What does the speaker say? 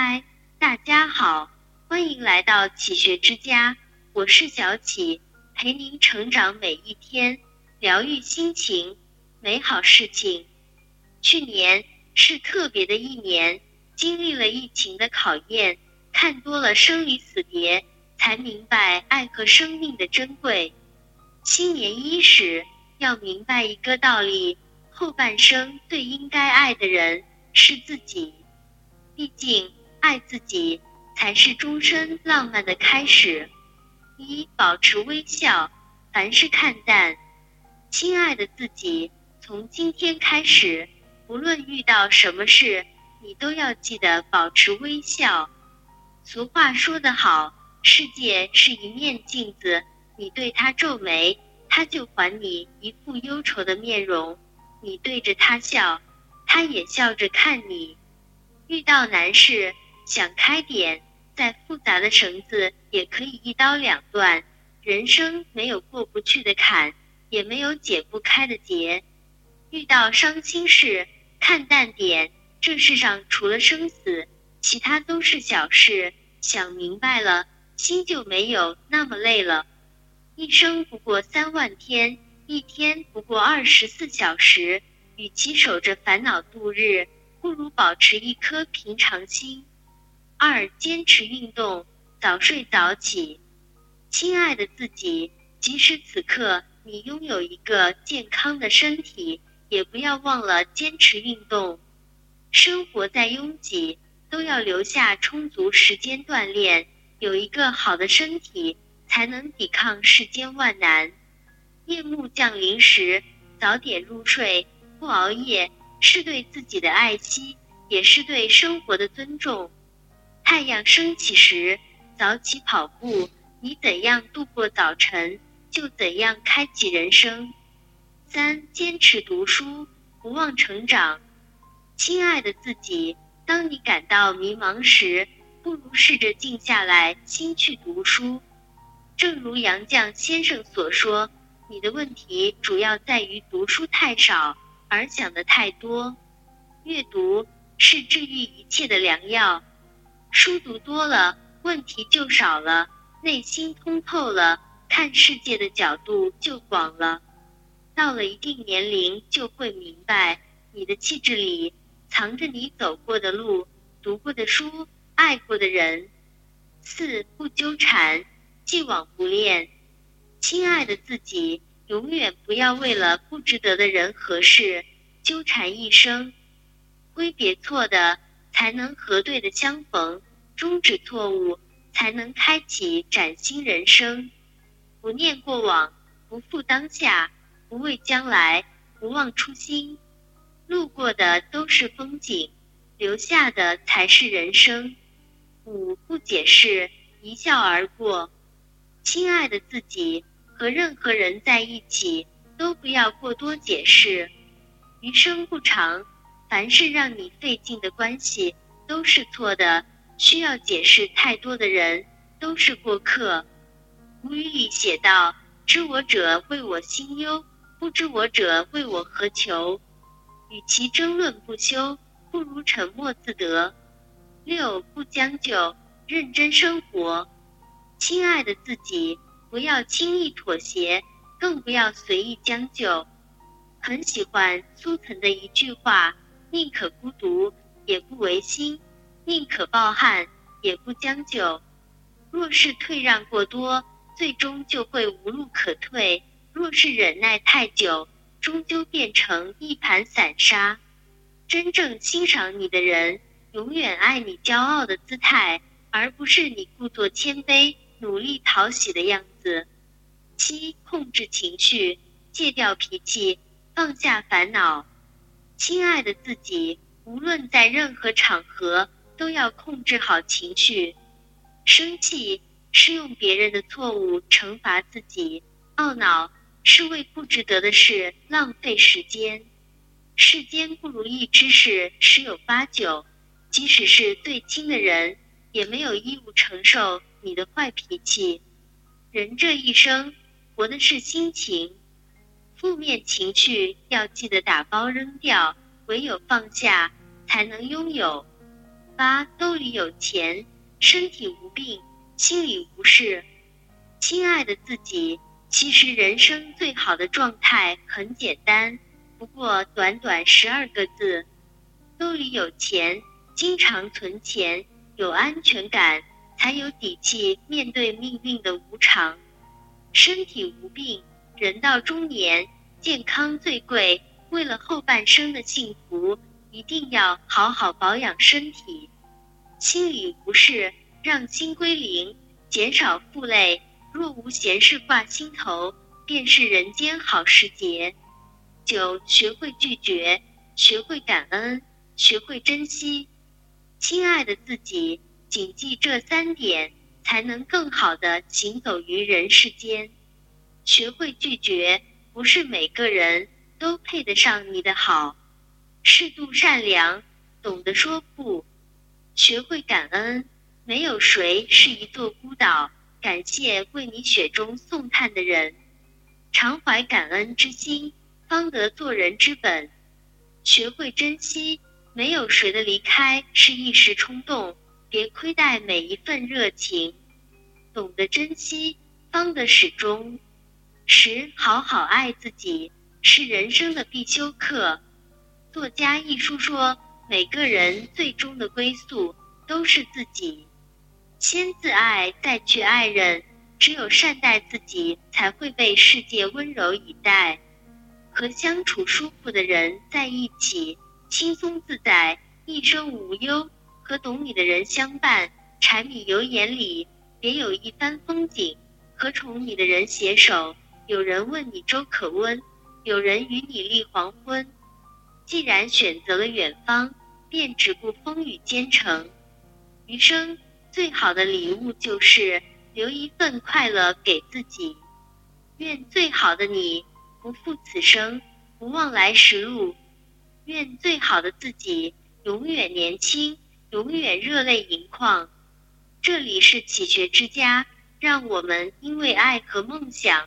嗨，大家好，欢迎来到启学之家，我是小启，陪您成长每一天，疗愈心情，美好事情。去年是特别的一年，经历了疫情的考验，看多了生离死别，才明白爱和生命的珍贵。新年伊始，要明白一个道理：后半生最应该爱的人是自己。毕竟，爱自己才是终身浪漫的开始。一、保持微笑，凡事看淡。亲爱的自己，从今天开始，无论遇到什么事，你都要记得保持微笑。俗话说得好，世界是一面镜子，你对它皱眉，它就还你一副忧愁的面容；你对着它笑，它也笑着看你。遇到难事，想开点，再复杂的绳子也可以一刀两断。人生没有过不去的坎，也没有解不开的结。遇到伤心事，看淡点，这世上除了生死，其他都是小事。想明白了，心就没有那么累了。一生不过三万天，一天不过二十四小时，与其守着烦恼度日。不如保持一颗平常心。二、坚持运动，早睡早起。亲爱的自己，即使此刻你拥有一个健康的身体，也不要忘了坚持运动。生活再拥挤，都要留下充足时间锻炼。有一个好的身体，才能抵抗世间万难。夜幕降临时，早点入睡，不熬夜。是对自己的爱惜，也是对生活的尊重。太阳升起时，早起跑步。你怎样度过早晨，就怎样开启人生。三、坚持读书，不忘成长。亲爱的自己，当你感到迷茫时，不如试着静下来，心去读书。正如杨绛先生所说，你的问题主要在于读书太少。而想的太多，阅读是治愈一切的良药。书读多了，问题就少了，内心通透了，看世界的角度就广了。到了一定年龄，就会明白，你的气质里藏着你走过的路、读过的书、爱过的人。四不纠缠，既往不恋。亲爱的自己。永远不要为了不值得的人和事纠缠一生，挥别错的，才能和对的相逢；终止错误，才能开启崭新人生。不念过往，不负当下，不畏将来，不忘初心。路过的都是风景，留下的才是人生。五不解释，一笑而过。亲爱的自己。和任何人在一起，都不要过多解释。余生不长，凡是让你费劲的关系都是错的。需要解释太多的人都是过客。古语里写道：“知我者谓我心忧，不知我者谓我何求。”与其争论不休，不如沉默自得。六不将就，认真生活。亲爱的自己。不要轻易妥协，更不要随意将就。很喜欢苏岑的一句话：“宁可孤独，也不违心；宁可抱憾，也不将就。若是退让过多，最终就会无路可退；若是忍耐太久，终究变成一盘散沙。真正欣赏你的人，永远爱你骄傲的姿态，而不是你故作谦卑。”努力讨喜的样子。七，控制情绪，戒掉脾气，放下烦恼。亲爱的自己，无论在任何场合，都要控制好情绪。生气是用别人的错误惩罚自己，懊恼是为不值得的事浪费时间。世间不如意之事十有八九，即使是最亲的人，也没有义务承受。你的坏脾气，人这一生活的是心情，负面情绪要记得打包扔掉，唯有放下才能拥有。八，兜里有钱，身体无病，心里无事。亲爱的自己，其实人生最好的状态很简单，不过短短十二个字：兜里有钱，经常存钱，有安全感，才有底气面对命运的无常。身体无病，人到中年，健康最贵。为了后半生的幸福。一定要好好保养身体，心里不适，让心归零，减少负累。若无闲事挂心头，便是人间好时节。九，学会拒绝，学会感恩，学会珍惜。亲爱的自己，谨记这三点，才能更好的行走于人世间。学会拒绝，不是每个人都配得上你的好。适度善良，懂得说不，学会感恩。没有谁是一座孤岛，感谢为你雪中送炭的人，常怀感恩之心，方得做人之本。学会珍惜，没有谁的离开是一时冲动，别亏待每一份热情。懂得珍惜，方得始终。十，好好爱自己，是人生的必修课。作家一书说，每个人最终的归宿都是自己，先自爱，再去爱人。只有善待自己，才会被世界温柔以待。和相处舒服的人在一起，轻松自在，一生无忧。和懂你的人相伴，柴米油盐里别有一番风景。和宠你的人携手，有人问你粥可温，有人与你立黄昏。既然选择了远方，便只顾风雨兼程。余生最好的礼物就是留一份快乐给自己。愿最好的你不负此生，不忘来时路。愿最好的自己永远年轻，永远热泪盈眶。这里是启学之家，让我们因为爱和梦想